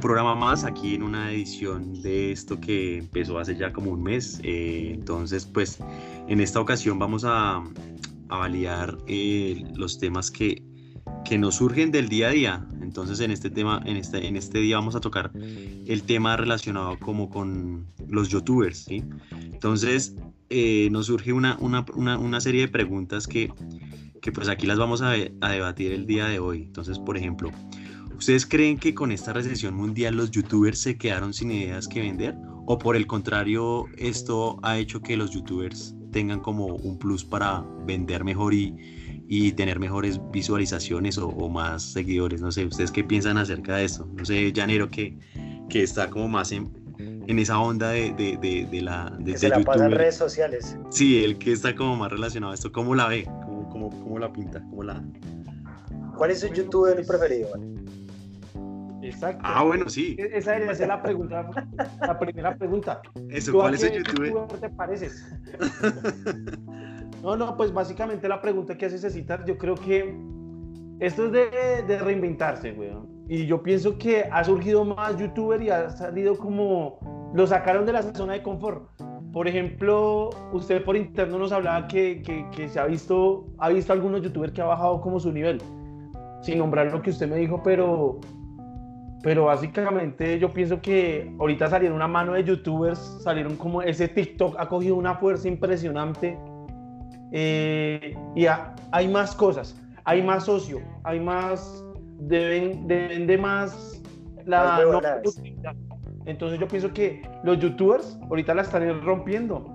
programa más aquí en una edición de esto que empezó hace ya como un mes. Eh, entonces, pues en esta ocasión vamos a, a validar eh, los temas que, que nos surgen del día a día. Entonces, en este tema, en este, en este día vamos a tocar el tema relacionado como con los youtubers, ¿sí? Entonces, eh, nos surge una, una, una, una, serie de preguntas que, que pues aquí las vamos a, a debatir el día de hoy. Entonces, por ejemplo, ¿Ustedes creen que con esta recesión mundial los youtubers se quedaron sin ideas que vender? ¿O por el contrario, esto ha hecho que los youtubers tengan como un plus para vender mejor y, y tener mejores visualizaciones o, o, más seguidores? No sé, ¿ustedes qué piensan acerca de esto? No sé, Llanero, que, que está como más en, en esa onda de, de, de, de la de, que se la pasa en redes sociales. Sí, el que está como más relacionado a esto, ¿cómo la ve? ¿Cómo, cómo, cómo la pinta? ¿Cómo la... ¿Cuál es su youtuber preferido? Exacto. Ah, bueno, sí. E-, esa debería ser la pregunta, la primera pregunta. Eso, ¿cuál es el youtuber? te pareces? no, no, pues básicamente la pregunta que haces citar, yo creo que esto es de, de reinventarse, güey. Y yo pienso que ha surgido más youtuber y ha salido como, lo sacaron de la zona de confort. Por ejemplo, usted por interno nos hablaba que, que, que se ha visto, ha visto algunos youtubers que ha bajado como su nivel, sin nombrar lo que usted me dijo, pero pero básicamente yo pienso que ahorita salieron una mano de youtubers, salieron como ese TikTok ha cogido una fuerza impresionante eh, y hay más cosas, hay más socio, hay más, deben, deben de más la no, entonces yo pienso que los youtubers ahorita la están rompiendo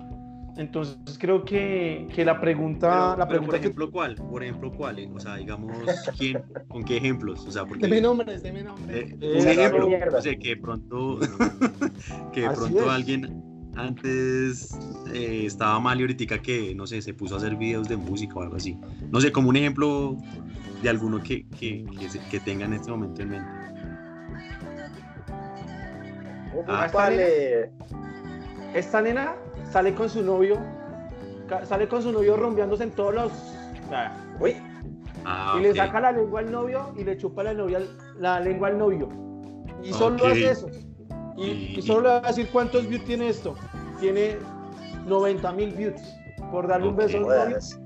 entonces creo que, que la pregunta... Pero, la pero pregunta por ejemplo, ¿cuál? Por ejemplo, ¿cuál? O sea, digamos, ¿quién? ¿Con qué ejemplos? O sea, porque... Deme nombres, deme nombres. Eh, un ejemplo, no sé, que de pronto, que de pronto alguien antes eh, estaba mal y ahorita que, no sé, se puso a hacer videos de música o algo así. No sé, como un ejemplo de alguno que, que, que, se, que tenga en este momento en mente. Ah, vale. Esta nena sale con su novio, sale con su novio rompeándose en todos los. Uy. Ah, y le saca la lengua al novio y le chupa la, novia, la lengua al novio. Y solo hace eso. Y, Y- y solo le va a decir cuántos views tiene esto. Tiene 90 mil views. Por darle un beso al novio. Jodas.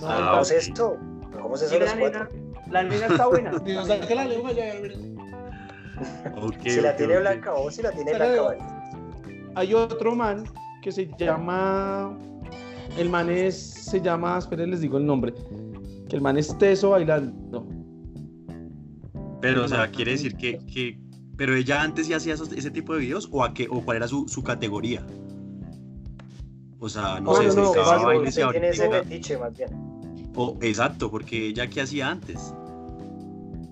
90. ¿Cómo es esto? ¿Cómo es eso la cuatro? nena, la nena está buena. Dios, saque la lengua ya, Si la tiene blanca o si la tiene blanca. Hay otro man que se llama. El man es. Se llama. Esperen, les digo el nombre. Que el man es teso bailando. Pero, o sea, quiere decir que, que pero ella antes ya hacía esos- ese tipo de videos o a qué o cuál era su, su categoría. O sea, no No, sé, no, se no, tiene ese fetiche, más bien. o- exacto, porque ella qué hacía antes.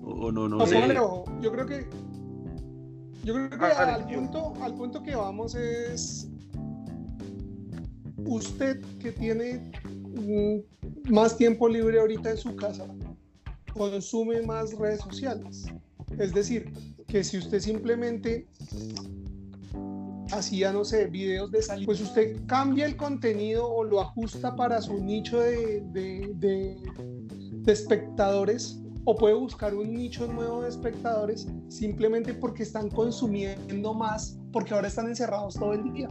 O, no, no No, sé. pero yo creo que yo creo que Ah, al punto al punto que vamos es usted que tiene mm, más tiempo libre ahorita en su casa consume más redes sociales. Es decir que si usted simplemente hacía no sé videos de salida pues usted cambia el contenido o lo ajusta para su nicho de, de- de- de espectadores o puede buscar un nicho nuevo de espectadores simplemente porque están consumiendo más, porque ahora están encerrados todo el día.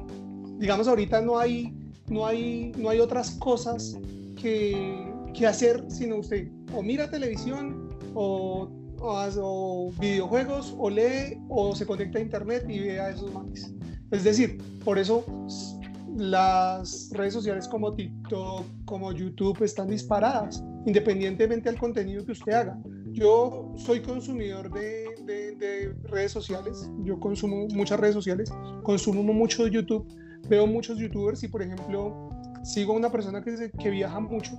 Digamos, ahorita no hay, no hay, no hay otras cosas que, que hacer, sino usted o mira televisión o, o, o videojuegos o lee o se conecta a internet y ve a esos manes. Es decir, por eso las redes sociales como TikTok, como YouTube están disparadas, independientemente del contenido que usted haga. Yo soy consumidor de, de- de redes sociales, yo consumo muchas redes sociales, consumo mucho YouTube, veo muchos youtubers y por ejemplo sigo a una persona que, que viaja mucho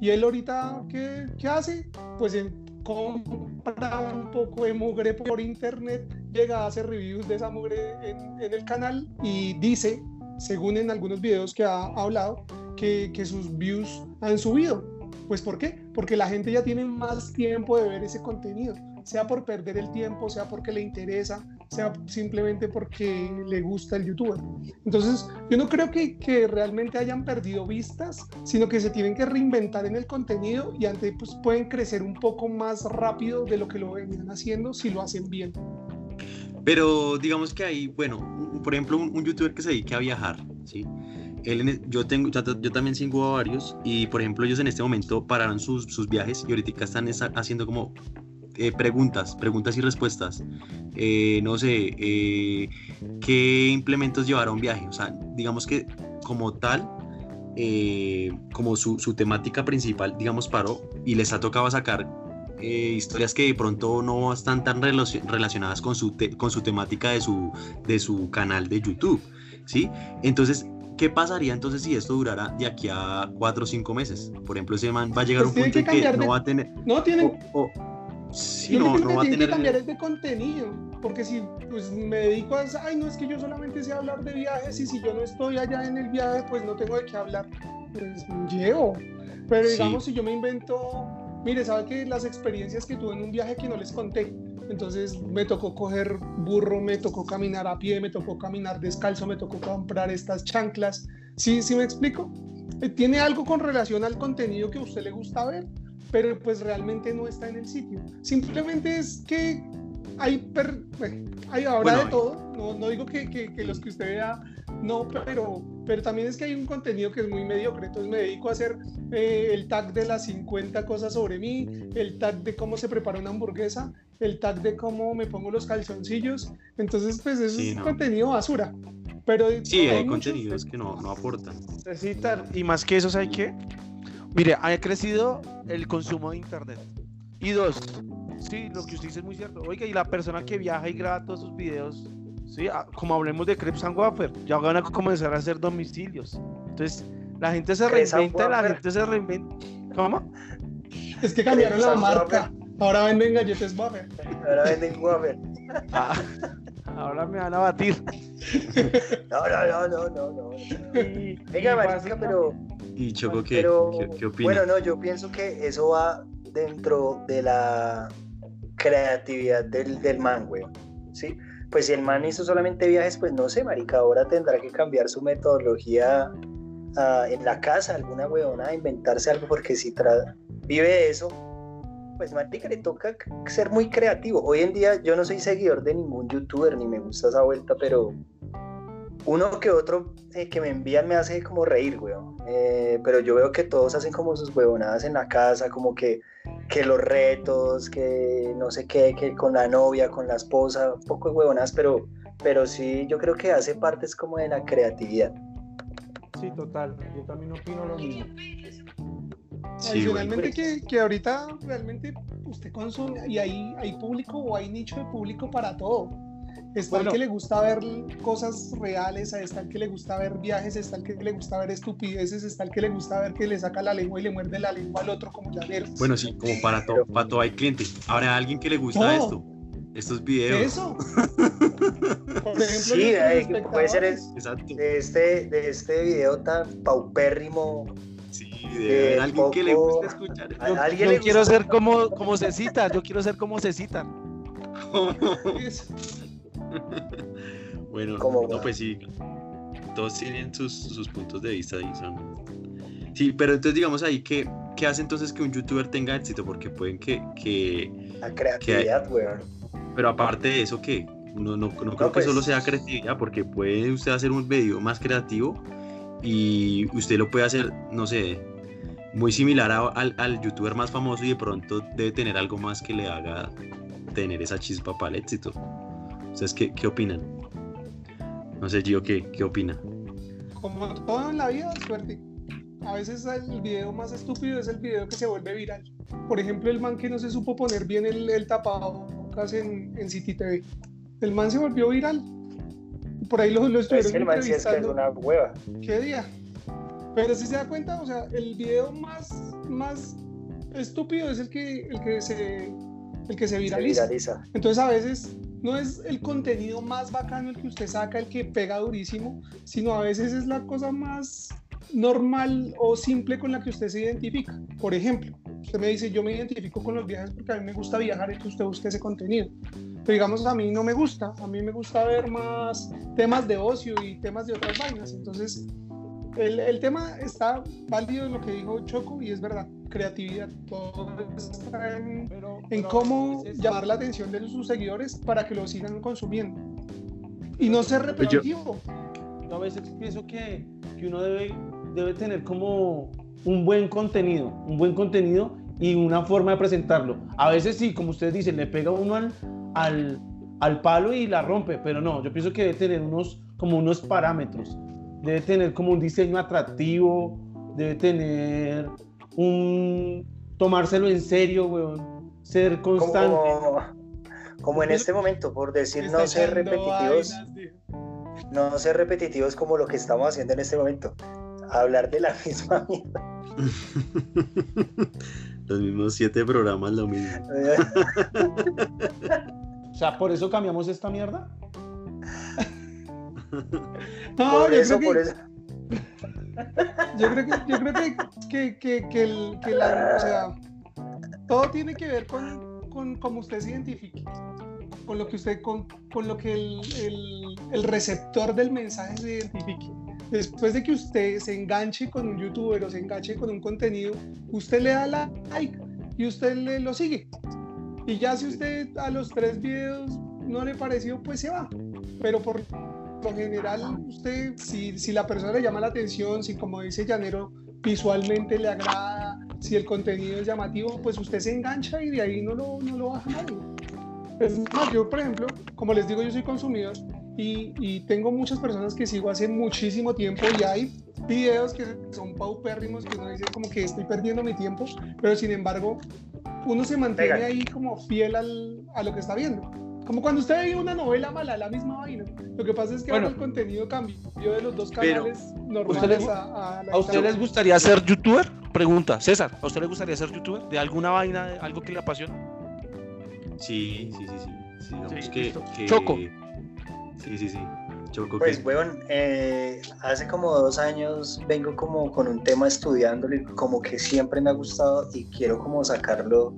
y él ahorita, ¿qué, qué hace? Pues él compra un poco de mugre por internet, llega a hacer reviews de esa mugre en el canal y dice, según en algunos videos que ha hablado, que, sus views han subido. Pues ¿por qué? Porque la gente ya tiene más tiempo de ver ese contenido, sea por perder el tiempo, sea porque le interesa, sea simplemente porque le gusta el youtuber. Entonces, yo no creo que, que realmente hayan perdido vistas, sino que se tienen que reinventar en el contenido y antes pues, pueden crecer un poco más rápido de lo que lo venían haciendo si lo hacen bien. Pero digamos que hay, bueno, por ejemplo, un, un youtuber que se dedique a viajar, ¿sí? Él yo, tengo, yo, yo también sigo a varios y, por ejemplo, ellos en este momento pararon sus, sus viajes y ahorita están esa- haciendo como eh, preguntas, preguntas y respuestas. Eh, no sé, eh, ¿qué implementos llevar a un viaje? O sea, digamos que como tal, eh, como su, su temática principal, digamos, paró y les ha tocado sacar eh, historias que de pronto no están tan relacio- relacionadas con su, con su temática de su, de su canal de YouTube, ¿sí? Entonces, ¿qué pasaría entonces si esto durara de aquí a cuatro o cinco meses? Por ejemplo, ese man va a llegar a Pues un tiene punto en que cambiar no de- va a tener... No, tienen, o- o- sí, no, no va a tienen que tener... cambiar es de contenido, porque si pues, me dedico a, ay, no es que yo solamente sé hablar de viajes y si yo no estoy allá en el viaje, pues no tengo de qué hablar, pues llevo. Pero Sí. digamos, si yo me invento, mire, sabe que las experiencias que tuve en un viaje que no les conté, entonces me tocó coger burro, me tocó caminar a pie, me tocó caminar descalzo, me tocó comprar estas chanclas, ¿sí, sí me explico? Eh, Tiene algo con relación al contenido que a usted le gusta ver, pero pues realmente no está en el sitio. Simplemente es que hay, per- bueno, hay ahora Bueno, de todo, no, no digo que, que- que los que usted vea, no, pero, pero también es que hay un contenido que es muy mediocre, entonces me dedico a hacer eh, el tag de las 50 cosas sobre mí, el tag de cómo se prepara una hamburguesa, el tag de cómo me pongo los calzoncillos, entonces pues eso Sí, es no. contenido basura. Pero Sí, hay muchos- contenidos que no, no aportan. Necesitan, y más que eso, ¿sabe qué? Mire, ha crecido el consumo de internet. Y dos, sí, lo que usted dice es muy cierto. Oiga, y la persona que viaja y graba todos sus videos, sí, Ah, como hablemos de Crepes and Wafer, ya van a comenzar a hacer domicilios. Entonces, la gente se Crepes and reinventa, la Wafer. gente se reinventa. ¿Cómo? Es que cambiaron la marca, ahora venden galletas Buffer. Ahora venden wafer. Ah, ahora me van a batir. No, no, no, no, no, no. Y- Venga, marica, básicamente- pero, ¿Y Choco qué, pero qué, qué opina? bueno, no, yo pienso que eso va dentro de la creatividad del, del man, güey. ¿Sí? Pues si el man hizo solamente viajes, pues no sé, marica, ahora tendrá que cambiar su metodología ah, en la casa, alguna huevona, inventarse algo, porque si vive eso, pues marica, le toca ser muy creativo. Hoy en día yo no soy seguidor de ningún youtuber, ni me gusta esa vuelta, pero uno que otro eh, que me envían me hace como reír, weón. Eh, pero yo veo que todos hacen como sus huevonadas en la casa, como que, que los retos, que no sé qué, que con la novia, con la esposa, un poco de huevonadas, pero, pero sí, yo creo que hace parte es como de la creatividad. Sí, total. Yo también opino lo mismo. Sí. Adicionalmente que, que ahorita realmente usted consume y hay, hay público o hay nicho de público para todo. Está Bueno. el que le gusta ver cosas reales, está el que le gusta ver viajes, está el que le gusta ver estupideces, está el que le gusta ver que le saca la lengua y le muerde la lengua al otro como llaveros. Bueno, sí, como para todo, para todo hay cliente. Habrá alguien que le gusta esto, estos videos. Eso. Por ejemplo, Sí, eh, puede ser. De este, de este video tan paupérrimo, Sí, de Eh, alguien que le guste escuchar. ¿A Yo, alguien yo le quiero gusta? ser como, como se citan, yo quiero ser como se citan. Bueno, ¿Cómo no, va? pues sí. Todos tienen sus, sus puntos de vista y son. Sí, pero entonces digamos ahí que ¿qué hace entonces que un youtuber tenga éxito? Porque pueden que, que la creatividad, weón. pero aparte de eso, que no, no, no creo que pues- solo sea creatividad, porque puede usted hacer un video más creativo y usted lo puede hacer, no sé, muy similar a- al, al youtuber más famoso y de pronto debe tener algo más que le haga tener esa chispa para el éxito. ¿Ustedes qué, qué opinan? No sé, Gio, ¿qué, qué opina? Como todo en la vida, suerte. A veces el video más estúpido es el video que se vuelve viral. Por ejemplo, el man que no se supo poner bien el, el tapabocas en, en City TV. El man se volvió viral. Por ahí lo, lo Es estuvieron que el man sí es que es una hueva. ¿Qué día? Pero si se da cuenta, o sea, el video más, más estúpido es el que, el que se el que se Se viraliza. viraliza. Entonces a veces no es el contenido más bacano el que usted saca, el que pega durísimo, sino a veces es la cosa más normal o simple con la que usted se identifica. Por ejemplo, usted me dice, yo me identifico con los viajes porque a mí me gusta viajar, entonces usted busca ese contenido. Pero digamos, a mí no me gusta, a mí me gusta ver más temas de ocio y temas de otras vainas. Entonces, el, el tema está válido en lo que dijo Choco y es verdad. Creatividad, todo está en, en cómo llamar la atención de sus seguidores para que lo sigan consumiendo. Y no ser repetitivo. Yo a veces pienso que, que uno debe, debe tener como un buen contenido, un buen contenido y una forma de presentarlo. A veces sí, como ustedes dicen, le pega uno al, al, al palo y la rompe, pero no, yo pienso que debe tener unos, como unos parámetros, debe tener como un diseño atractivo, debe tener un tomárselo en serio, weón, ser constante. Como, en este momento, por decir no ser repetitivos, no ser repetitivos como lo que estamos haciendo en este momento, hablar de la misma mierda. Los mismos siete programas, lo mismo. o sea, ¿por eso cambiamos esta mierda? no, por eso, por eso. Yo creo que, yo creo que, que, que, el, que la, o sea, todo tiene que ver con, con cómo usted se identifique, con lo que usted, con, con lo que el, el, el, receptor del mensaje se identifique. Después de que usted se enganche con un youtuber o se enganche con un contenido, usted le da like y usted le lo sigue. Y ya si usted a los tres videos no le pareció, pues se va. Pero por lo general, usted, si, si la persona le llama la atención, si como dice Llanero, visualmente le agrada, si el contenido es llamativo, pues usted se engancha y de ahí no lo, no lo baja nadie. Es más, yo, por ejemplo, como les digo, yo soy consumidor y, y, tengo muchas personas que sigo hace muchísimo tiempo y hay videos que son paupérrimos que uno dice como que estoy perdiendo mi tiempo, pero sin embargo, uno se mantiene ahí como fiel al, a lo que está viendo. Como cuando usted ve una novela mala, la misma vaina. Lo que pasa es que ahora el contenido cambió de los dos canales normales a, a, usted les gustaría ser youtuber? Pregunta, César, ¿a usted le gustaría ser youtuber? ¿De alguna vaina, de algo que le apasiona? Sí, sí, sí, sí. que, Choco. Sí, sí, sí. Choco, pues, weón, eh, hace como dos años vengo como con un tema estudiándolo y como que siempre me ha gustado y quiero como sacarlo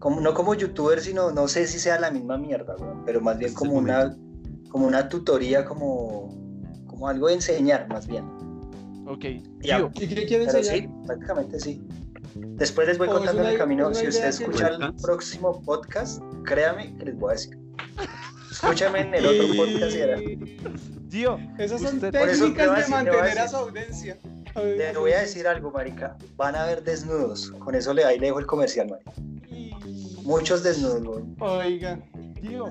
no como youtuber, sino no sé si sea la misma mierda, pero más bien como una, como una tutoría, como, como algo de enseñar, más bien. Ok. ¿Y qué quiere enseñar? Sí, prácticamente sí. Después les voy contando el camino. Si usted escucha el próximo podcast, créame que les voy a decir. Escúchame en el otro podcast y era. Tío, esas son técnicas de mantener a, su audiencia. Le voy a decir algo, marica. Van a ver desnudos. Con eso le, ahí le dejo el comercial, marica. Muchos desnudos, Oiga, tío,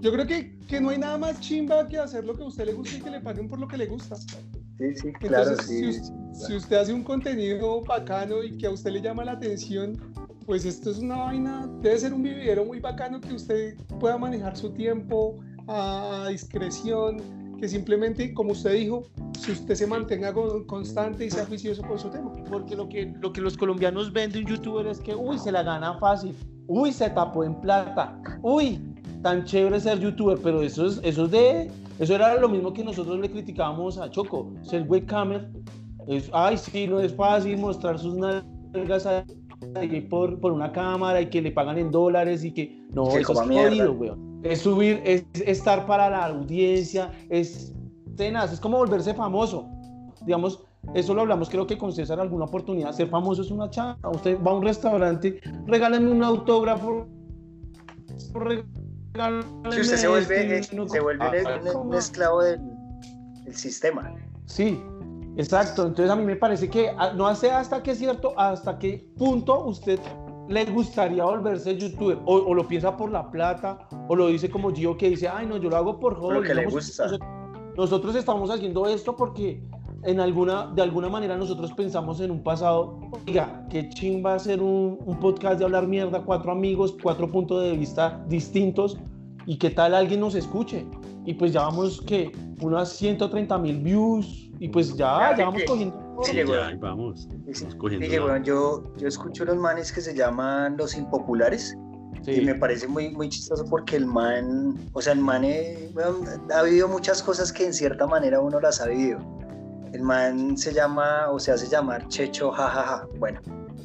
yo creo que, que, no hay nada más chimba que hacer lo que a usted le gusta y que le paguen por lo que le gusta. Sí, sí, claro, sí, si, usted hace un contenido bacano y que a usted le llama la atención, pues esto es una vaina, debe ser un vividero muy bacano que usted pueda manejar su tiempo a discreción, que simplemente, como usted dijo, si usted se mantenga constante y sea juicioso con su tema. Porque lo que, lo que los colombianos ven de un youtuber es que, uy, se la gana fácil, uy, se tapó en plata, uy, tan chévere ser youtuber, pero eso es, eso de, eso era lo mismo que nosotros le criticábamos a Choco, ser webcamer, es, ay, sí, no es fácil mostrar sus nalgas ahí por, por una cámara y que le pagan en dólares y que, no, eso es jodido, weón. Es subir, es estar para la audiencia, es tenaz, es como volverse famoso. Digamos, eso lo hablamos creo que con César alguna oportunidad. Ser famoso es una chamba. Usted va a un restaurante, regálame un autógrafo. Si usted se vuelve, eh, se vuelve ah, un, esclavo del, del, sistema. Sí, exacto. Entonces a mí me parece que ah, no hace hasta qué cierto, hasta qué punto usted le gustaría volverse youtuber o, lo piensa por la plata o lo dice como Gio que dice, ay no, yo lo hago por hobby. que le gusta. Nosotros, estamos haciendo esto porque en alguna, de alguna manera nosotros pensamos en un pasado, oiga, qué ching va a ser un, un, podcast de hablar mierda, cuatro amigos, cuatro puntos de vista distintos y qué tal alguien nos escuche. Y pues ya vamos que unas 130 mil views y pues ya, ya vamos cogiendo Sí, ya, vamos. yo, yo escucho unos manes que se llaman los impopulares. Y me parece muy, muy chistoso porque el man, o sea, el man eh, ha vivido muchas cosas que en cierta manera uno las ha vivido. El man se llama, o se hace llamar Checho, jajaja. Bueno,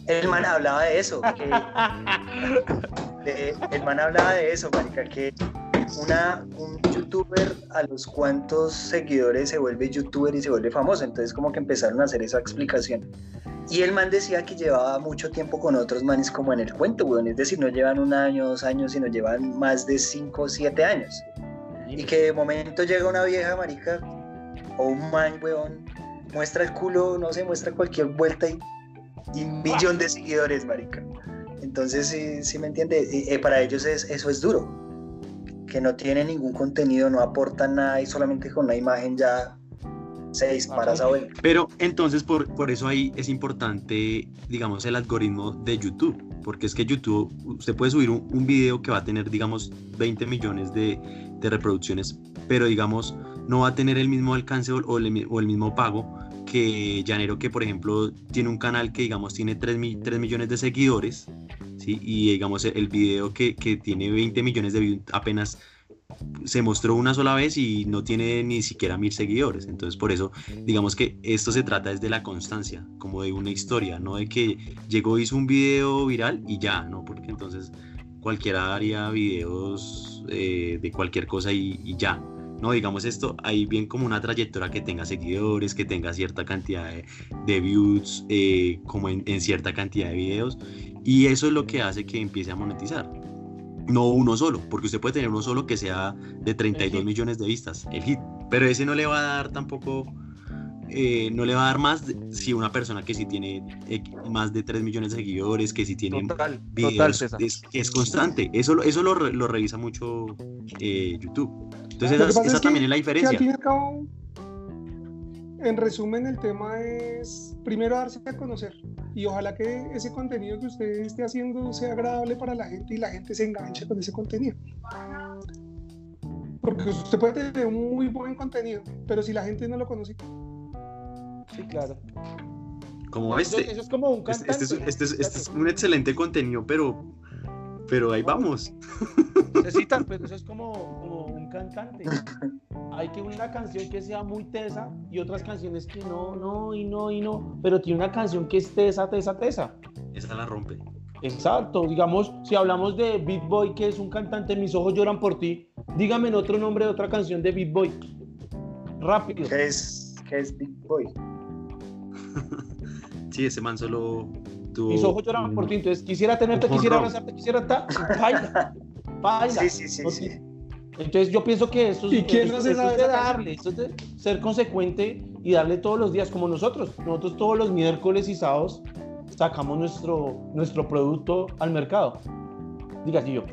el man hablaba de eso. el man hablaba de eso, marica, que una, un youtuber a los cuantos seguidores se vuelve youtuber y se vuelve famoso. Entonces como que empezaron a hacer esa explicación. Y el man decía que llevaba mucho tiempo con otros manes como en el cuento, weón. Es decir, no llevan un año, dos años, sino llevan más de cinco o siete años. Y que de momento llega una vieja marica o un man, weón, muestra el culo, no sé, muestra cualquier vuelta y, un millón de seguidores, marica. Entonces, sí, sí me entiende. Y, eh, para ellos es, eso es duro. Que no tiene ningún contenido, no aportan nada y solamente con una imagen ya se dispara esa vuelta. Pero entonces por, por eso ahí es importante, digamos, el algoritmo de YouTube. Porque es que YouTube, usted puede subir un, un video que va a tener, digamos, 20 millones de, de reproducciones, pero digamos, no va a tener el mismo alcance o, o el, o el mismo pago que Llanero, que por ejemplo tiene un canal que digamos tiene 3, mi- 3 millones de seguidores, ¿sí? y digamos el video que, que tiene 20 millones de views apenas se mostró una sola vez y no tiene ni siquiera mil seguidores. Entonces por eso digamos que esto se trata desde la constancia, como de una historia, no de que llegó, hizo un video viral y ya, ¿no? Porque entonces cualquiera haría videos eh, de cualquier cosa y, y ya. No, digamos esto, hay bien como una trayectoria que tenga seguidores, que tenga cierta cantidad de, de views, eh, como en, en cierta cantidad de videos, y eso es lo que hace que empiece a monetizar. No uno solo, porque usted puede tener uno solo que sea de 32 hit. millones de vistas, el hit, pero ese no le va a dar tampoco, eh, no le va a dar más si una persona que sí tiene eh, más de 3 millones de seguidores, que sí tiene Total, videos, total, es, es constante, eso, lo- eso lo, lo revisa mucho eh, YouTube. Entonces esa, esa también es la diferencia. En resumen, el tema es primero darse a conocer y ojalá que ese contenido que usted esté haciendo sea agradable para la gente y la gente se enganche con ese contenido. Porque usted puede tener un muy buen contenido, pero si la gente no lo conoce, Sí, claro. Como Eso, este. eso es como un Este, cantante. este es, este es- este es un excelente contenido, pero, pero ahí vamos. Necesitan, pero eso es como, cantante. Hay que una canción que sea muy tesa y otras canciones que no, no, y no, y no. Pero tiene una canción que es tesa, tesa, tesa. Esa la rompe. Exacto. Digamos, si hablamos de Beat Boy, que es un cantante, Mis ojos lloran por ti, dígame en otro nombre de otra canción de Beat Boy. Rápido. ¿Qué es, qué es Big Boy? Sí, ese man solo tuvo. Mis ojos lloran por ti. Entonces, quisiera tenerte, quisiera abrazarte, quisiera estar. Baila. Baila. Sí, sí, sí, No sí. Entonces yo pienso que esto es, ¿Y quién esto- no se esto sabe es de darle, esto es de ser consecuente y darle todos los días como nosotros. Nosotros todos los miércoles y sábados sacamos nuestro, nuestro producto al mercado. Diga yo.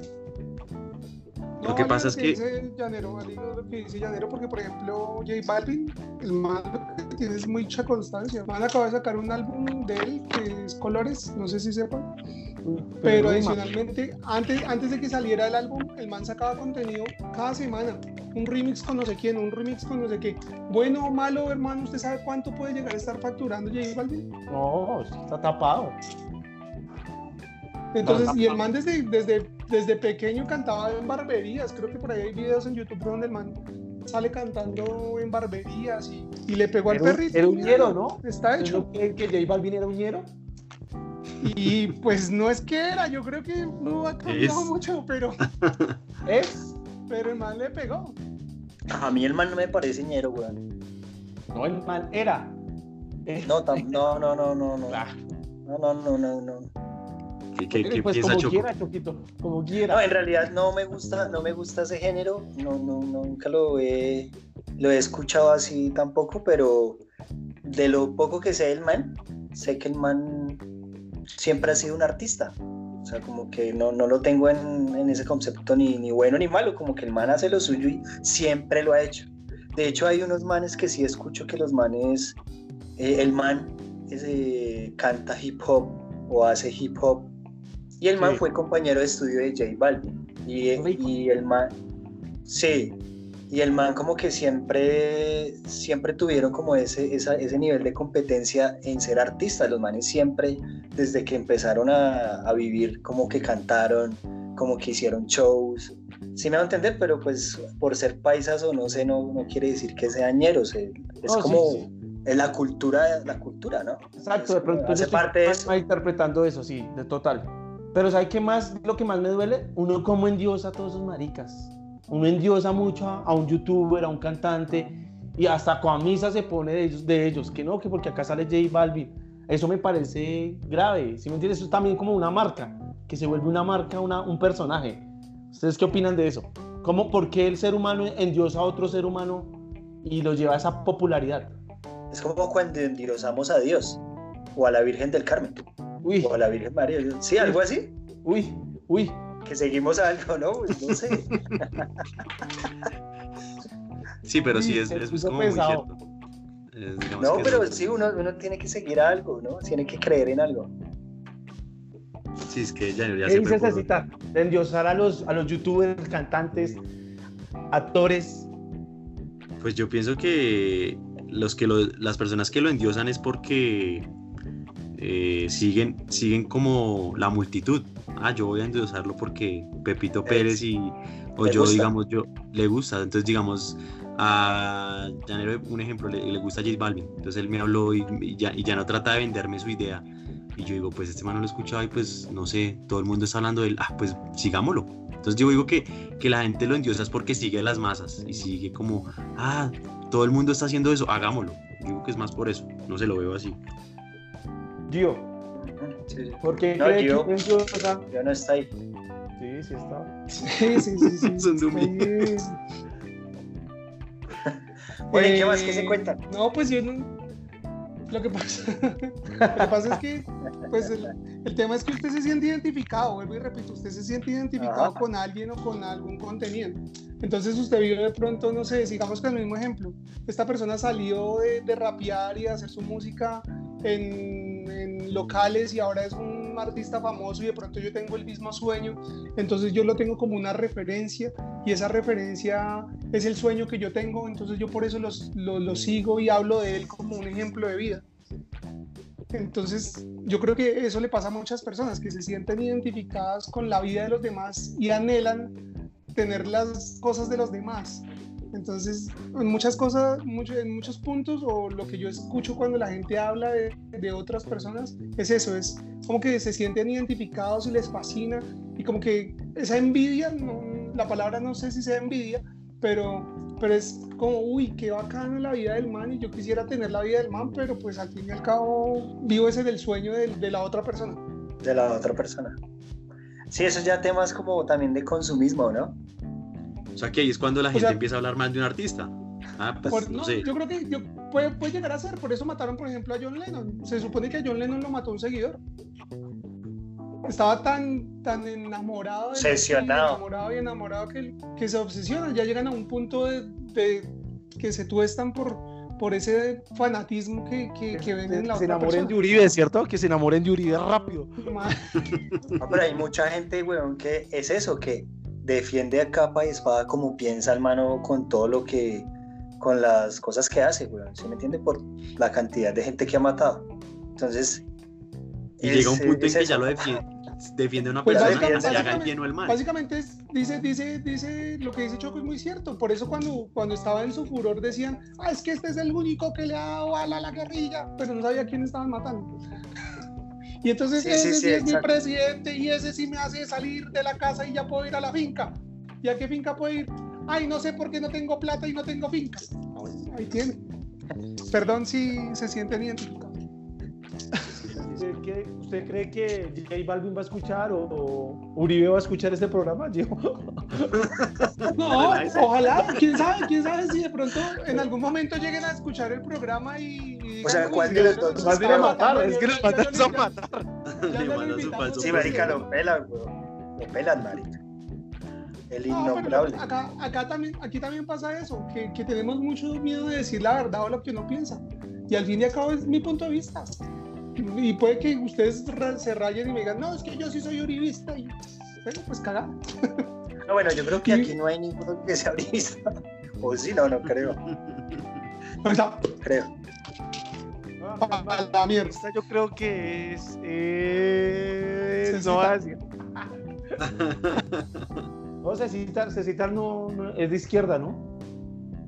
Lo que pasa es que- Dice Llanero, lo que dice Llanero, porque por ejemplo J Balvin, el man lo que tiene es mucha constancia. El man acaba de sacar un álbum de él que es Colores, no sé si sepan. Pero adicionalmente, antes, antes de que saliera el álbum, el man sacaba contenido cada semana. Un remix con no sé quién, un remix con no sé qué. Bueno o malo, hermano, ¿usted sabe cuánto puede llegar a estar facturando J Balvin? No, está tapado. Entonces, y el man desde, desde, desde pequeño cantaba en barberías. Creo que por ahí hay videos en YouTube donde el man sale cantando en barberías y, y le pegó al Era perrito. era un ñero, ¿no? Está hecho. ¿Que, que J Balvin era un ñero? Y pues no es que era, yo creo que no ha cambiado Es. mucho, pero, ¿Es? pero el man le pegó. A mí el man no me parece ñero, weón. No, el man era. No, tam- no, no, no, no, no. ah, No, no, no, no, no. ¿Qué, qué- qué pues piensa como Choco? quiera, Choquito, como quiera. No, en realidad no me gusta, no me gusta ese género, no, no, nunca lo he, lo he escuchado así tampoco, pero de lo poco que sé del man, sé que el man siempre ha sido un artista. O sea, como que no, no lo tengo en, en ese concepto ni, ni bueno ni malo, como que el man hace lo suyo y siempre lo ha hecho. De hecho, hay unos manes que sí escucho que los manes, eh, el man ese, canta hip hop o hace hip hop. Y el man Sí. fue compañero de estudio de J Balvin. Y, Rico. y el man, sí, y el man como que siempre, siempre tuvieron como ese, esa- ese nivel de competencia en ser artistas. Los manes siempre, desde que empezaron a, a vivir, como que cantaron, como que hicieron shows. Sí me va a entender, pero pues por ser paisas o no sé, no, no quiere decir que sean ñeros. eh, Es No, sí, como sí. es la cultura, la cultura, ¿no? Exacto, Es de pronto hace yo estoy parte de eso. interpretando eso, sí, de total. Pero ¿sabes qué más? Lo que más me duele, uno como endiosa a todos esos maricas. Uno endiosa mucho a, a un youtuber, a un cantante, y hasta con misa se pone de ellos, de ellos, que no, que porque acá sale J Balvin. Eso me parece grave, ¿sí me entiendes? Eso es también como una marca, que se vuelve una marca, una, un personaje. ¿Ustedes qué opinan de eso? ¿Cómo, ¿Por qué el ser humano endiosa a otro ser humano y lo lleva a esa popularidad? Es como cuando endiosamos a Dios o a la Virgen del Carmen Uy, o a la Virgen María. Sí, algo así. uy, uy. Que seguimos algo, ¿no? Pues no sé. Sí, pero sí, es, es, como muy pesado. cierto. Es, No, pero es- sí, uno, uno tiene que seguir algo, ¿no? Tiene que creer en algo. Sí, es que ya, ya ¿Qué fue por- Cecita? De endiosar a los, a los youtubers, cantantes, actores. Pues yo pienso que los que lo- las personas que lo endiosan es porque eh, siguen, siguen como la multitud. Ah, yo voy a endiosarlo porque Pepito Pérez y o yo gusta. digamos yo le gusta. Entonces digamos a Llanero, un ejemplo, le, le gusta J Balvin. Entonces él me habló y, y ya, y ya no trata de venderme su idea. Y yo digo, pues este man no lo he escuchado y pues no sé, todo el mundo está hablando de él. Ah, pues sigámoslo. Entonces yo digo que, que la gente lo endiosa es porque sigue las masas y sigue como, ah, todo el mundo está haciendo eso, hagámoslo. Yo digo que es más por eso, no se lo veo así. Gio, Sí, sí. ¿por qué No, cree Gio. que endiosa? Yo no está ahí. Sí, sí está. Sí, sí, sí. sí. Son de. Bueno, ¿y qué Eh, más? ¿Qué se cuentan? No, pues yo no. Lo que pasa, lo que pasa es que, pues el, el tema es que usted se siente identificado, vuelvo y repito, usted se siente identificado Ajá. con alguien o con algún contenido. Entonces usted vio de pronto, no sé, sigamos con el mismo ejemplo, esta persona salió de, de rapear y de hacer su música en locales y ahora es un artista famoso y de pronto yo tengo el mismo sueño, entonces yo lo tengo como una referencia y esa referencia es el sueño que yo tengo, entonces yo por eso los, lo, lo sigo y hablo de él como un ejemplo de vida. Entonces, yo creo que eso le pasa a muchas personas que se sienten identificadas con la vida de los demás y anhelan tener las cosas de los demás. Entonces, en muchas cosas, mucho- en muchos puntos, o lo que yo escucho cuando la gente habla de, de otras personas, es eso, es como que se sienten identificados y les fascina, y como que esa envidia, no- la palabra no sé si sea envidia, pero, pero es como, uy, qué bacana la vida del man, y yo quisiera tener la vida del man, pero pues al fin y al cabo vivo ese del sueño del- de, la otra persona. De la otra persona. Sí, eso ya temas como también de consumismo, ¿no? O sea que ahí es cuando la O gente sea- empieza a hablar mal de un artista. Ah, pues Por- no, no, sé. Yo creo que yo, puede, puede llegar a ser, por eso mataron, por ejemplo, a John Lennon. Se supone que a John Lennon lo mató un seguidor. Estaba tan, tan enamorado, de- Obsesionado. enamorado y enamorado que, que se obsesionan. Ya llegan a un punto de, de que se tuestan por, por ese fanatismo que, que, que ven en la Que se otra enamoren de persona. Uribe, ¿cierto? Que se enamoren de Uribe rápido. No, pero hay mucha gente, weón, que es eso, que defiende a capa y espada como piensa el mano con todo lo que, con las cosas que hace, weón, ¿sí me entiende? Por la cantidad de gente que ha matado. Entonces... Y es- llega un punto en es que eso. ya lo defiende, defiende a una Pues persona y básicamente- se haga el bien o el mal. Básicamente es- dice, dice, dice, lo que dice Choco es muy cierto. Por eso cuando, cuando estaba en su furor decían, ah, es que este es el único que le ha dado bala a la guerrilla, pero no sabía quién estaban matando. Y entonces Sí, ese sí, es mi presidente y ese sí me hace salir de la casa y ya puedo ir a la finca. ¿Y a qué finca puedo ir? Ay, no sé por qué no tengo plata y no tengo finca. Ah, Ahí tiene. Perdón si se sienten identificados. ¿Usted, qué- usted cree que J Balvin va a escuchar o, o Uribe va a escuchar este programa? Gio? No, Ojalá quién sabe, quién sabe si de pronto en algún momento lleguen a escuchar el programa y. y O sea, "Uy, ¿cuál de los lo- dos Más bien a matar, es que ya- nos ya mandan lo a invitamos". matar. Sí, marica, lo pelan, weón. Lo pelan, marica. El No, pero acá, acá también, aquí también pasa eso, que, que tenemos mucho miedo de decir la verdad o lo que uno piensa. Y al fin y al cabo es mi punto de vista. Y puede que ustedes se rayen y me digan, no, es que yo sí soy uribista. Y bueno, pues cagada. No, bueno, yo creo que aquí no hay ninguno que sea brista. O sí, no, no creo. Creo. la mierda. Yo creo que es. Cecita. no va a decir. No, Cecita, Cecita no, no- es de izquierda, ¿no?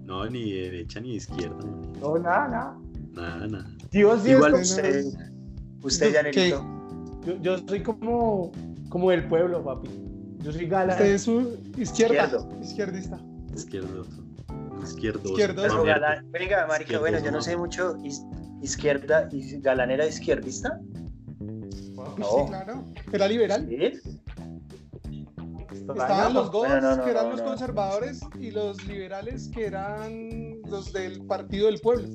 No, ni de derecha ni de izquierda. No, nada, nada. Nada, nada. Dios sí Igual es- Usted, usted ya, ¿Qué? Nerito. yo, yo soy como, como del pueblo, papi. Yo soy gala. Usted es su izquierda. Izquierdo. Izquierdista. Izquierdo. Izquierdo. Izquierdo. Venga, marica, Izquierdo, bueno, yo no ¿no? sé mucho. izquierda y Galán era izquierdista. Pues sí, claro. Era liberal. ¿Sí? Estaban los dos, no, no, que eran no, los no. conservadores, y los liberales, que eran los del Partido del Pueblo.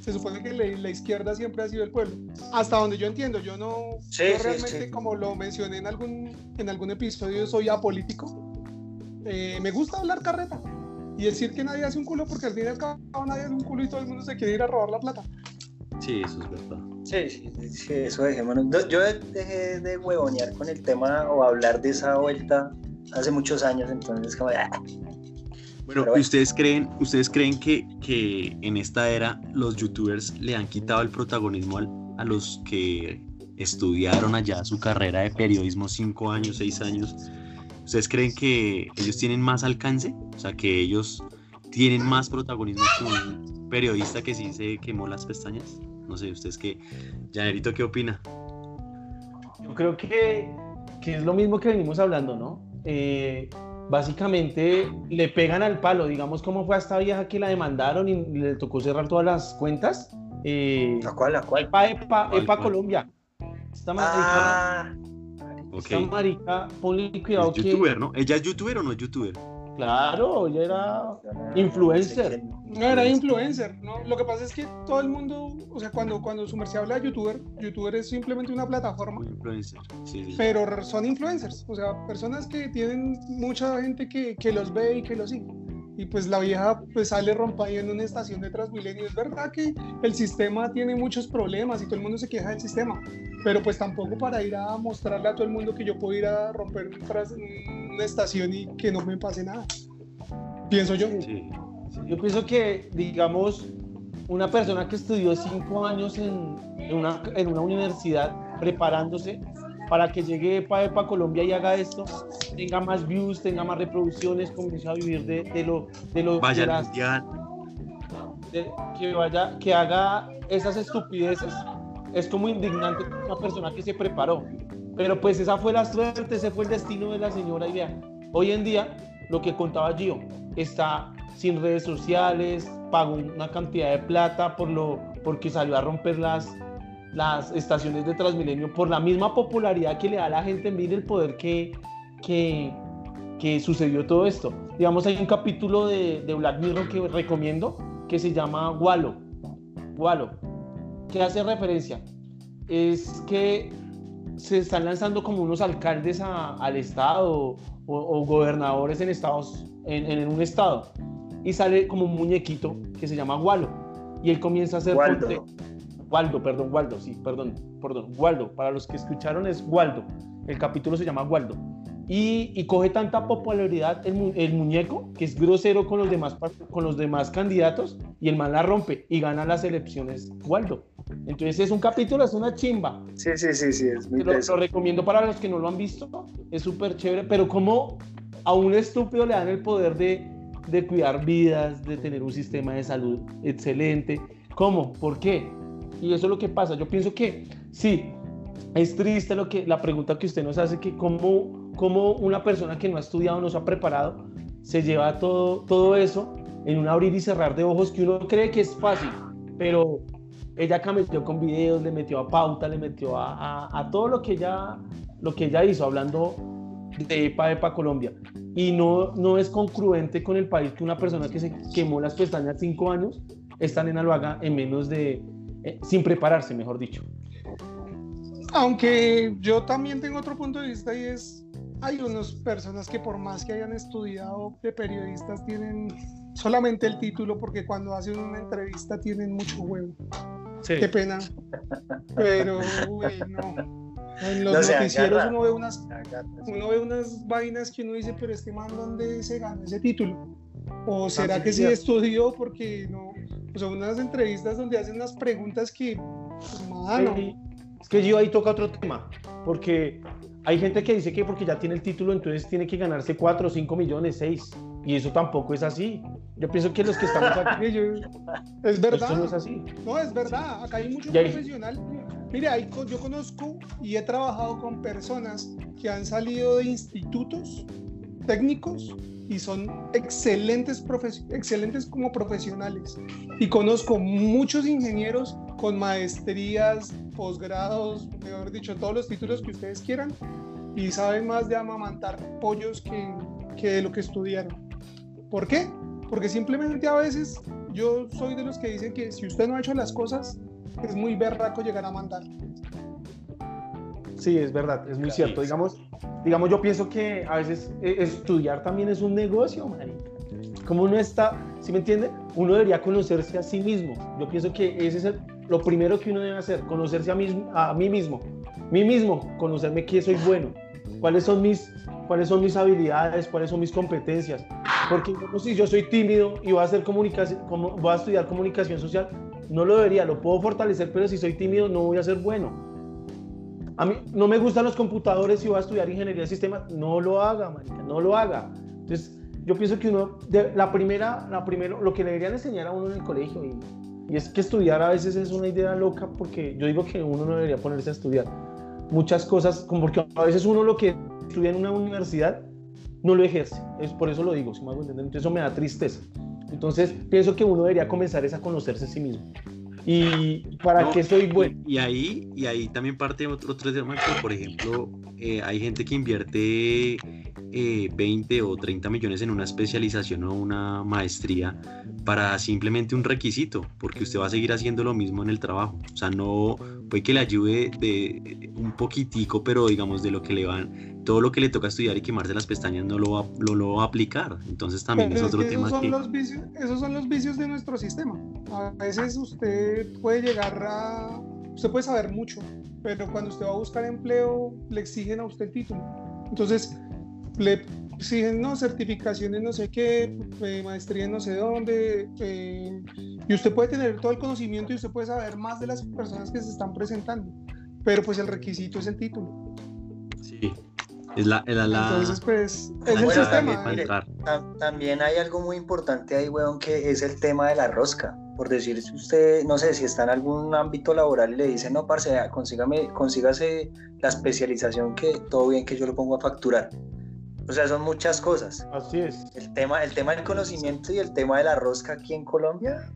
Se supone que la, la izquierda siempre ha sido el pueblo. Hasta donde yo entiendo, yo no, Sí, yo realmente, sí. como lo mencioné en algún, en algún episodio, soy apolítico. Eh, me gusta hablar carreta y decir que nadie hace un culo, porque al fin y al cabo nadie hace un culo y todo el mundo se quiere ir a robar la plata. Sí, eso es verdad. Sí, sí, sí, eso dejémonos. No, Yo dejé de huevonear con el tema o hablar de esa vuelta hace muchos años, entonces como, ah, Bueno, Pero bueno. ¿y ustedes creen, ustedes creen que, que en esta era los youtubers le han quitado el protagonismo al- a los que estudiaron allá su carrera de periodismo cinco años, seis años? ¿Ustedes creen que ellos tienen más alcance? O sea, que ellos tienen más protagonismo que un periodista que sí se quemó las pestañas. No sé, ¿ustedes qué? Janerito, ¿qué opina? Yo creo que, que es lo mismo que venimos hablando, ¿no? Eh, básicamente le pegan al palo, digamos cómo fue a esta vieja que la demandaron y le tocó cerrar todas las cuentas. Eh, ¿La cual, la cual? Epa, Epa, ¿Cuál, Epa cuál? Colombia. Esta marica, Ah, Ok. esta marica, ponle cuidado Es que... youtuber, ¿no? ¿Ella es youtuber o no es youtuber? Claro, ella era influencer. No era influencer, ¿no? Lo que pasa es que todo el mundo, o sea, cuando, cuando su merced habla de youtuber, youtuber es simplemente una plataforma, Un influencer. Sí, sí. pero son influencers, o sea, personas que tienen mucha gente que, que los ve y que los sigue. Y pues la vieja pues sale rompa ahí en una estación de Transmilenio. Es verdad que el sistema tiene muchos problemas y todo el mundo se queja del sistema, pero pues tampoco para ir a mostrarle a todo el mundo que yo puedo ir a romper una estación y que no me pase nada. Pienso yo. Yo pienso que, digamos, una persona que estudió cinco años en, en una, en una universidad preparándose para que llegue Epa Epa Colombia y haga esto, tenga más views, tenga más reproducciones, comience a vivir de, de lo de lo Vaya de las- mundial. de- que vaya, que haga esas estupideces, es como indignante una persona que se preparó. Pero pues esa fue la suerte, ese fue el destino de la señora y vea, Hoy en día, lo que contaba Gio, está sin redes sociales, pagó una cantidad de plata por lo, porque salió a romper las, las estaciones de Transmilenio por la misma popularidad que le da a la gente. Mire el poder que, que, que sucedió todo esto. Digamos, hay un capítulo de, de Black Mirror que recomiendo que se llama Wallo. Wallo. ¿Qué hace referencia? Es que se están lanzando como unos alcaldes a- al estado o, o gobernadores en estados en, en un estado y sale como un muñequito que se llama Wallo y él comienza a hacer Waldo. ponte- Waldo, perdón, Waldo, sí, perdón, perdón, Waldo, para los que escucharon es Waldo, el capítulo se llama Waldo. Y, y coge tanta popularidad el, mu- el muñeco que es grosero con los, demás, par- con los demás candidatos y el man la rompe y gana las elecciones Waldo. Entonces es un capítulo, es una chimba. Sí, sí, sí, sí, es muy Lo, lo recomiendo para los que no lo han visto, es súper chévere, pero como a un estúpido le dan el poder de, de cuidar vidas, de tener un sistema de salud excelente. ¿Cómo? ¿Por qué? Y eso es lo que pasa. Yo pienso que sí, es triste lo que, la pregunta que usted nos hace, que cómo, cómo una persona que no ha estudiado, no se ha preparado, se lleva todo, todo eso en un abrir y cerrar de ojos que uno cree que es fácil, pero ella acá metió con videos, le metió a pauta, le metió a, a- todo lo que ella, lo que ella hizo, hablando de EPA, EPA Colombia. Y no, no es congruente con el país que una persona que se quemó las pestañas cinco años está en lo haga en menos de, eh, sin prepararse, mejor dicho. Aunque yo también tengo otro punto de vista y es, hay unas personas que por más que hayan estudiado de periodistas tienen solamente el título porque cuando hacen una entrevista tienen mucho huevo. Qué pena. Pero, uy, no. En los No noticieros uno ve unas uno ve unas vainas que uno dice, pero este man, ¿dónde se ganó ese título? ¿O será sí, que sí estudió? Porque no, o sea, unas entrevistas donde hacen unas preguntas que, pues, mano, Es que yo ahí toca otro tema, porque hay gente que dice que porque ya tiene el título, entonces tiene que ganarse 4, 5 millones, 6. Y eso tampoco es así. Yo pienso que los que estamos aquí, yo- es esto no verdad, es así. no, es verdad, acá hay mucho Y hay- profesional. Mire, hay yo conozco y he trabajado con personas que han salido de institutos técnicos y son excelentes, profes- excelentes como profesionales. Y conozco muchos ingenieros con maestrías, posgrados, mejor dicho, todos los títulos que ustedes quieran y saben más de amamantar pollos que, que de lo que estudiaron. ¿Por qué? Porque simplemente a veces yo soy de los que dicen que si usted no ha hecho las cosas, es muy berraco llegar a mandar. Sí, es verdad, es muy cierto. Digamos, digamos, yo pienso que a veces eh, estudiar también es un negocio, marica. Como uno está, ¿sí me entiende? Uno debería conocerse a sí mismo. Yo pienso que ese es lo primero que uno debe hacer, conocerse a, mí, a mí mismo. Mí mismo, conocerme qué soy bueno, cuáles son mis, cuáles son mis habilidades, cuáles son mis competencias. Porque si yo soy tímido y voy a, hacer comunicación, voy a estudiar comunicación social, no lo debería, lo puedo fortalecer, pero si soy tímido no voy a ser bueno. A mí no me gustan los computadores y voy a estudiar ingeniería de sistemas, no lo haga, marica, no lo haga. Entonces, yo pienso que uno, la primera, la primero, lo que le deberían enseñar a uno en el colegio, y, y, es que estudiar a veces es una idea loca, porque yo digo que uno no debería ponerse a estudiar muchas cosas, como porque a veces uno lo que estudia en una universidad no lo ejerce, es por eso lo digo, si me hago entender, entonces eso me da tristeza. Entonces, pienso que uno debería comenzar es a conocerse a sí mismo y para qué soy bueno. Y, ahí, y ahí también parte otro, otro tema que, por ejemplo, eh, hay gente que invierte eh, 20 o 30 millones en una especialización o una maestría para simplemente un requisito, porque usted va a seguir haciendo lo mismo en el trabajo. O sea, no puede que le ayude de un poquitico, pero digamos de lo que le van, todo lo que le toca estudiar y quemarse las pestañas no lo va, lo, va a aplicar. Entonces también es otro tema. Esos son, los vicios, esos son los vicios de nuestro sistema. A veces usted puede llegar a, usted puede saber mucho, pero cuando usted va a buscar empleo le exigen a usted el título. Entonces, le exigen no certificaciones no sé qué, eh, maestría no sé dónde, eh, y usted puede tener todo el conocimiento y usted puede saber más de las personas que se están presentando, pero pues el requisito es el título. Es la, la, Entonces, pues, es el sistema. también hay algo muy importante ahí, weón, que es el tema de la rosca. Por decir, si usted, no sé, si está en algún ámbito laboral y le dice, no, parce, consígame, consígase la especialización que todo bien que yo lo pongo a facturar o sea, son muchas cosas. Así es. El tema, el tema del conocimiento y el tema de la rosca aquí en Colombia,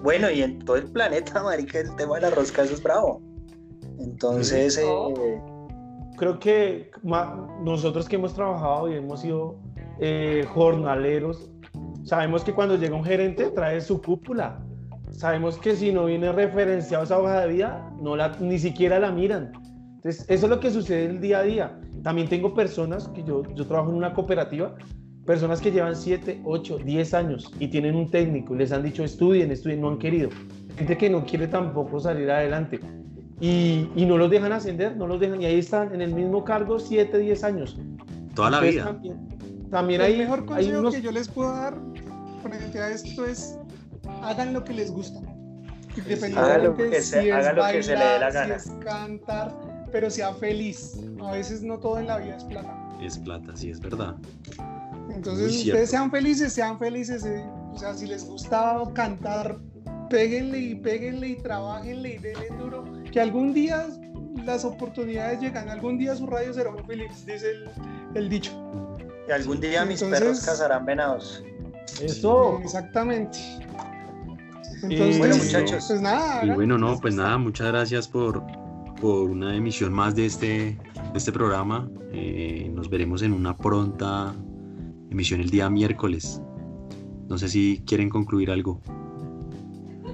bueno, y en todo el planeta, marica, el tema de la rosca, eso es bravo. Entonces... Eh, Creo que nosotros que hemos trabajado y hemos sido eh, jornaleros, sabemos que cuando llega un gerente trae su cúpula. Sabemos que si no viene referenciado esa hoja de vida, no la, ni siquiera la miran. Entonces, eso es lo que sucede el día a día. También tengo personas que yo, yo trabajo en una cooperativa, personas que llevan 7, 8, 10 años y tienen un técnico y les han dicho estudien, estudien, no han querido. Gente que no quiere tampoco salir adelante y, y no los dejan ascender, no los dejan y ahí están en el mismo cargo 7, 10 años. Toda la vida. También, también hay, el mejor consejo unos... que yo les puedo dar frente a esto es hagan lo que les gusta. Hagan lo que, se, si haga lo que se le dé la gana. Si es cantar, pero sea feliz. A veces no todo en la vida es plata. Es plata, sí, es verdad. Entonces, ustedes sean felices, sean felices. Eh. O sea, si les gusta cantar, péguenle y péguenle y trabajenle y denle duro. Que algún día las oportunidades llegan, algún día su radio será un feliz, dice el, dicho. Y algún día mis perros cazarán venados. Eso. Exactamente. Entonces, bueno, muchachos. Pues nada. Y bueno, no, pues nada, muchas gracias por, por una emisión más de este, de este programa. Eh, nos veremos en una pronta emisión el día miércoles. No sé si quieren concluir algo.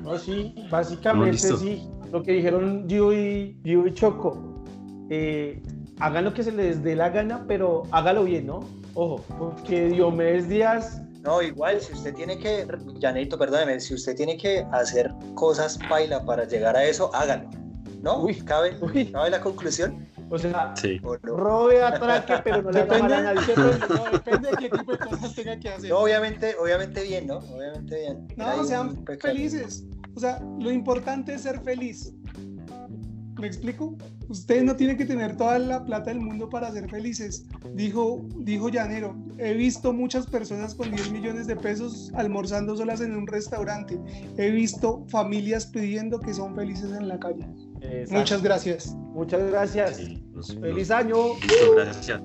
No, sí, básicamente sí. Lo que dijeron Gio y, Gio y Choco. Eh, hagan lo que se les dé la gana, pero hágalo bien, ¿no? Ojo, porque Diomedes Díaz no, igual, si usted tiene que, Janito, perdóneme, si usted tiene que hacer cosas paila para llegar a eso, hágalo. ¿No? Uy, ¿cabe, ¿cabe la conclusión? O sea, sí. robe, atraque, pero no le depende, a nadie. no, depende de qué tipo de cosas tenga que hacer. No, obviamente, obviamente bien, ¿no? Obviamente bien. No, sean felices. O sea, lo importante es ser feliz. ¿Me explico? Usted no tiene que tener toda la plata del mundo para ser felices. Dijo, dijo Llanero, he visto muchas personas con 10 millones de pesos almorzando solas en un restaurante. He visto familias pidiendo que son felices en la calle. Exacto. Muchas gracias. Muchas gracias. Sí, Feliz los, año. Gracias.